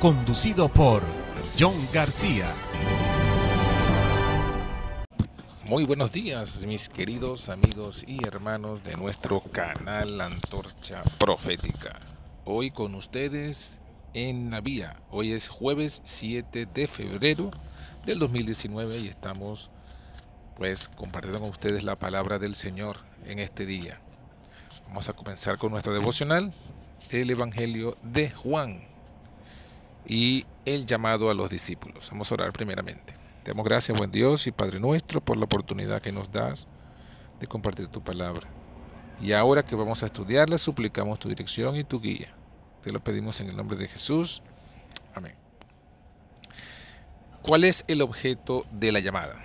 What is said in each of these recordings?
conducido por John García. Muy buenos días, mis queridos amigos y hermanos de nuestro canal Antorcha Profética. Hoy con ustedes en la vía. Hoy es jueves 7 de febrero del 2019 y estamos pues compartiendo con ustedes la palabra del Señor en este día. Vamos a comenzar con nuestro devocional, el Evangelio de Juan y el llamado a los discípulos. Vamos a orar primeramente. Te damos gracias, buen Dios y Padre nuestro, por la oportunidad que nos das de compartir tu palabra. Y ahora que vamos a estudiarla, suplicamos tu dirección y tu guía. Te lo pedimos en el nombre de Jesús. Amén. ¿Cuál es el objeto de la llamada?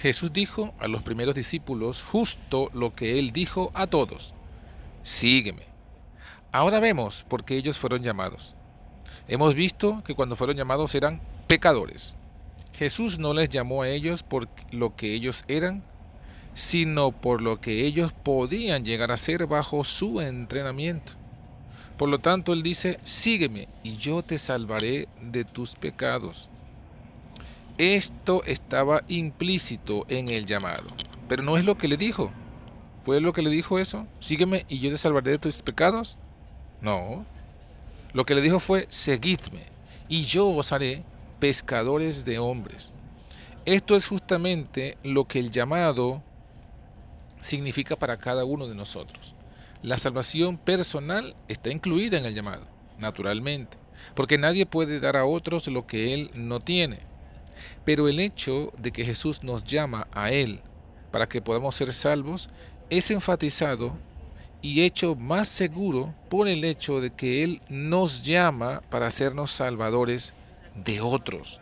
Jesús dijo a los primeros discípulos justo lo que él dijo a todos. Sígueme. Ahora vemos por qué ellos fueron llamados. Hemos visto que cuando fueron llamados eran pecadores. Jesús no les llamó a ellos por lo que ellos eran, sino por lo que ellos podían llegar a ser bajo su entrenamiento. Por lo tanto, Él dice, sígueme y yo te salvaré de tus pecados. Esto estaba implícito en el llamado, pero no es lo que le dijo. ¿Fue lo que le dijo eso? Sígueme y yo te salvaré de tus pecados. No, lo que le dijo fue, seguidme, y yo os haré pescadores de hombres. Esto es justamente lo que el llamado significa para cada uno de nosotros. La salvación personal está incluida en el llamado, naturalmente, porque nadie puede dar a otros lo que Él no tiene. Pero el hecho de que Jesús nos llama a Él para que podamos ser salvos es enfatizado y hecho más seguro por el hecho de que Él nos llama para hacernos salvadores de otros.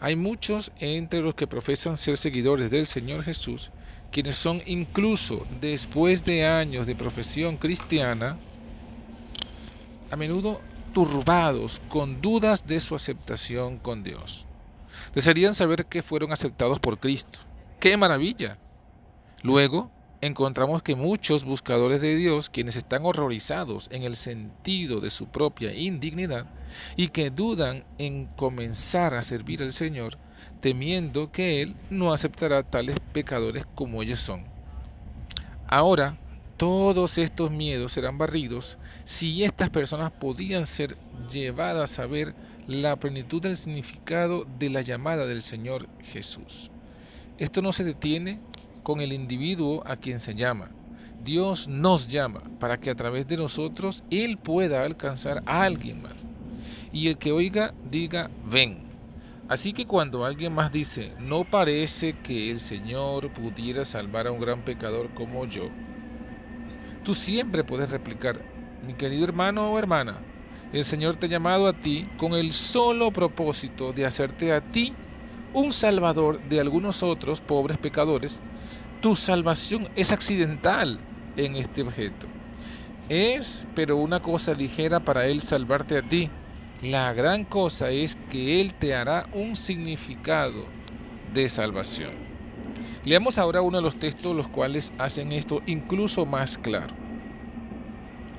Hay muchos entre los que profesan ser seguidores del Señor Jesús, quienes son incluso después de años de profesión cristiana, a menudo turbados con dudas de su aceptación con Dios. Desearían saber que fueron aceptados por Cristo. ¡Qué maravilla! Luego, encontramos que muchos buscadores de Dios, quienes están horrorizados en el sentido de su propia indignidad y que dudan en comenzar a servir al Señor, temiendo que Él no aceptará tales pecadores como ellos son. Ahora, todos estos miedos serán barridos si estas personas podían ser llevadas a ver la plenitud del significado de la llamada del Señor Jesús. Esto no se detiene con el individuo a quien se llama. Dios nos llama para que a través de nosotros Él pueda alcanzar a alguien más. Y el que oiga diga, ven. Así que cuando alguien más dice, no parece que el Señor pudiera salvar a un gran pecador como yo, tú siempre puedes replicar, mi querido hermano o hermana, el Señor te ha llamado a ti con el solo propósito de hacerte a ti un salvador de algunos otros pobres pecadores tu salvación es accidental en este objeto. Es, pero una cosa ligera para Él salvarte a ti. La gran cosa es que Él te hará un significado de salvación. Leamos ahora uno de los textos los cuales hacen esto incluso más claro.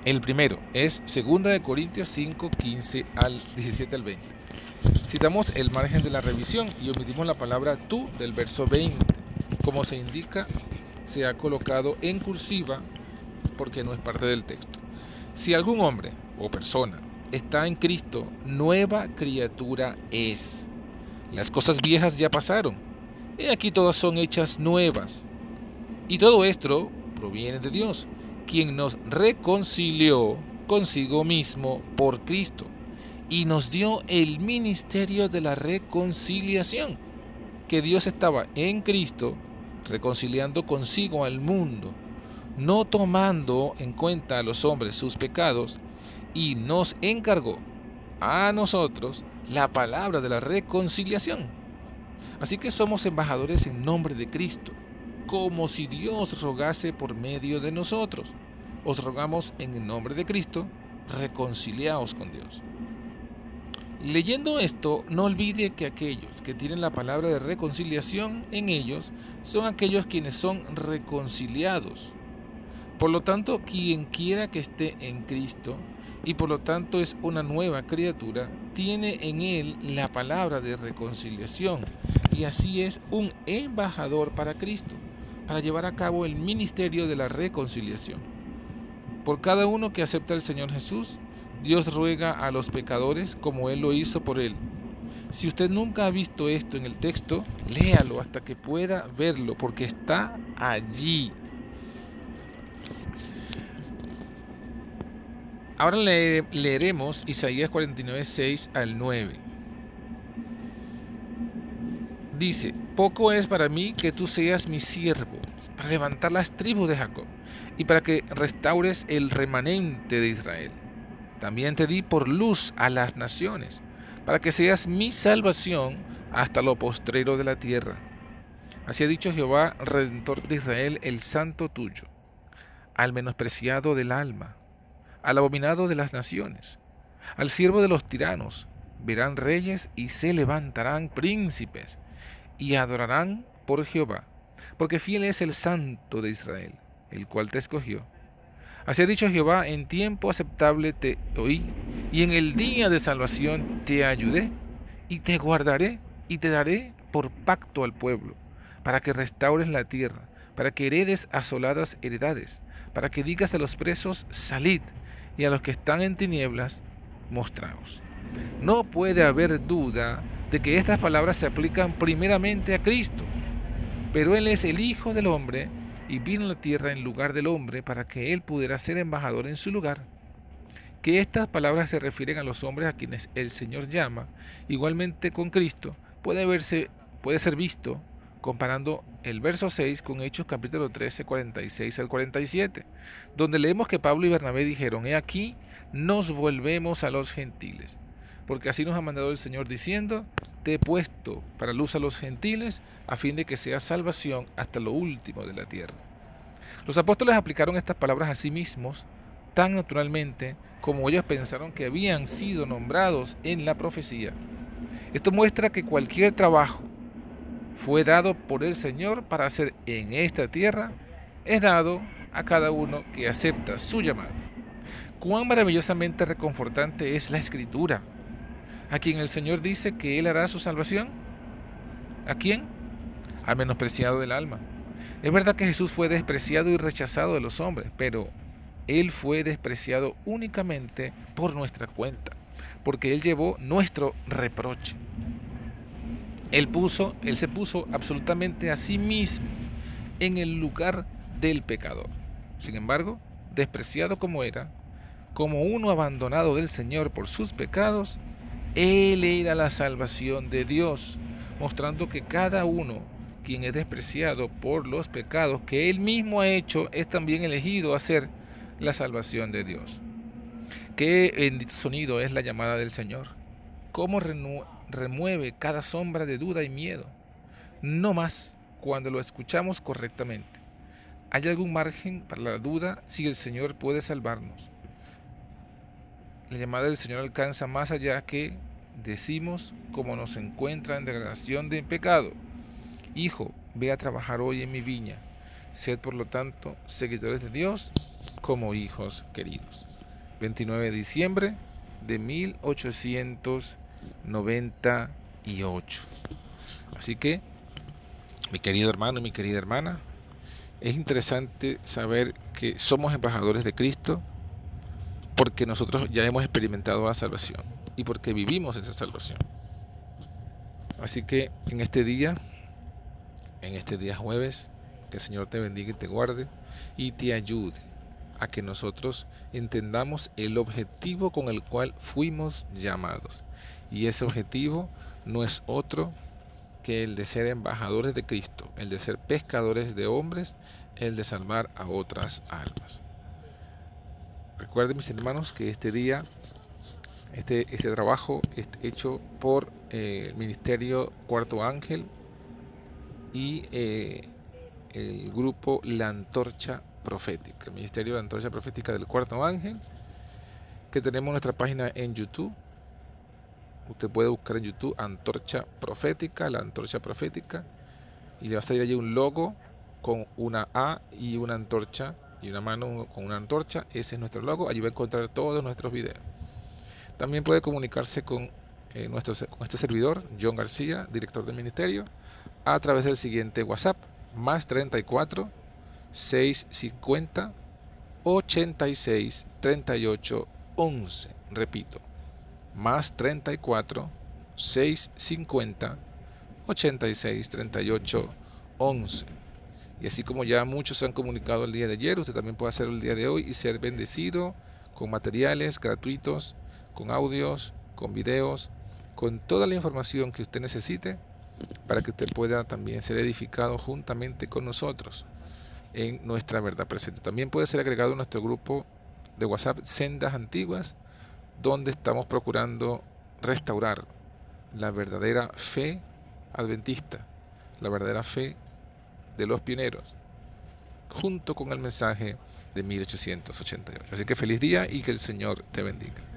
El primero es 2 de Corintios 5, 15 al 17 al 20. Citamos el margen de la revisión y omitimos la palabra tú del verso 20 como se indica, se ha colocado en cursiva porque no es parte del texto. Si algún hombre o persona está en Cristo, nueva criatura es. Las cosas viejas ya pasaron. He aquí todas son hechas nuevas. Y todo esto proviene de Dios, quien nos reconcilió consigo mismo por Cristo y nos dio el ministerio de la reconciliación, que Dios estaba en Cristo reconciliando consigo al mundo, no tomando en cuenta a los hombres sus pecados, y nos encargó a nosotros la palabra de la reconciliación. Así que somos embajadores en nombre de Cristo, como si Dios rogase por medio de nosotros. Os rogamos en el nombre de Cristo, reconciliaos con Dios. Leyendo esto, no olvide que aquellos que tienen la palabra de reconciliación en ellos son aquellos quienes son reconciliados. Por lo tanto, quien quiera que esté en Cristo y por lo tanto es una nueva criatura, tiene en él la palabra de reconciliación y así es un embajador para Cristo, para llevar a cabo el ministerio de la reconciliación. Por cada uno que acepta al Señor Jesús, Dios ruega a los pecadores como Él lo hizo por Él. Si usted nunca ha visto esto en el texto, léalo hasta que pueda verlo, porque está allí. Ahora leeremos Isaías 49, 6 al 9. Dice, poco es para mí que tú seas mi siervo, para levantar las tribus de Jacob, y para que restaures el remanente de Israel también te di por luz a las naciones, para que seas mi salvación hasta lo postrero de la tierra. Así ha dicho Jehová, Redentor de Israel, el santo tuyo, al menospreciado del alma, al abominado de las naciones, al siervo de los tiranos, verán reyes y se levantarán príncipes, y adorarán por Jehová, porque fiel es el santo de Israel, el cual te escogió Así ha dicho Jehová, en tiempo aceptable te oí, y en el día de salvación te ayudé, y te guardaré, y te daré por pacto al pueblo, para que restaures la tierra, para que heredes asoladas heredades, para que digas a los presos, salid, y a los que están en tinieblas, mostraos. No puede haber duda de que estas palabras se aplican primeramente a Cristo, pero Él es el Hijo del Hombre, y vino a la tierra en lugar del hombre para que él pudiera ser embajador en su lugar. Que estas palabras se refieren a los hombres a quienes el Señor llama, igualmente con Cristo, puede, verse, puede ser visto comparando el verso 6 con Hechos capítulo 13, 46 al 47, donde leemos que Pablo y Bernabé dijeron, he aquí, nos volvemos a los gentiles, porque así nos ha mandado el Señor diciendo, he puesto para luz a los gentiles, a fin de que sea salvación hasta lo último de la tierra. Los apóstoles aplicaron estas palabras a sí mismos tan naturalmente como ellos pensaron que habían sido nombrados en la profecía. Esto muestra que cualquier trabajo fue dado por el Señor para hacer en esta tierra, es dado a cada uno que acepta su llamado. Cuán maravillosamente reconfortante es la escritura a quien el Señor dice que Él hará su salvación. ¿A quién? Al menospreciado del alma. Es verdad que Jesús fue despreciado y rechazado de los hombres, pero Él fue despreciado únicamente por nuestra cuenta, porque Él llevó nuestro reproche. Él puso, Él se puso absolutamente a sí mismo en el lugar del pecador. Sin embargo, despreciado como era, como uno abandonado del Señor por sus pecados, él era la salvación de Dios, mostrando que cada uno, quien es despreciado por los pecados que Él mismo ha hecho, es también elegido a ser la salvación de Dios. Qué bendito sonido es la llamada del Señor. Cómo remueve cada sombra de duda y miedo. No más cuando lo escuchamos correctamente. ¿Hay algún margen para la duda si el Señor puede salvarnos? La llamada del Señor alcanza más allá que decimos como nos encuentra en degradación de pecado. Hijo, ve a trabajar hoy en mi viña. Sed por lo tanto seguidores de Dios como hijos queridos. 29 de diciembre de 1898. Así que, mi querido hermano y mi querida hermana, es interesante saber que somos embajadores de Cristo porque nosotros ya hemos experimentado la salvación y porque vivimos esa salvación. Así que en este día en este día jueves. Que el Señor te bendiga y te guarde y te ayude a que nosotros entendamos el objetivo con el cual fuimos llamados. Y ese objetivo no es otro que el de ser embajadores de Cristo, el de ser pescadores de hombres, el de salvar a otras almas. Recuerden mis hermanos que este día, este, este trabajo es hecho por eh, el Ministerio Cuarto Ángel y eh, el grupo La Antorcha Profética, el Ministerio de la Antorcha Profética del Cuarto Ángel, que tenemos nuestra página en YouTube. Usted puede buscar en YouTube Antorcha Profética, la Antorcha Profética, y le va a salir allí un logo con una A y una antorcha y una mano con una antorcha. Ese es nuestro logo. Allí va a encontrar todos nuestros videos. También puede comunicarse con, eh, nuestro, con este servidor, John García, director del ministerio, a través del siguiente WhatsApp, más 34 650 86 38 11. Repito, más 34 650 86 38 11. Y así como ya muchos se han comunicado el día de ayer, usted también puede hacerlo el día de hoy y ser bendecido con materiales gratuitos, con audios, con videos, con toda la información que usted necesite para que usted pueda también ser edificado juntamente con nosotros en nuestra verdad presente. También puede ser agregado a nuestro grupo de WhatsApp Sendas Antiguas, donde estamos procurando restaurar la verdadera fe adventista, la verdadera fe de los pioneros, junto con el mensaje de 1888. Así que feliz día y que el Señor te bendiga.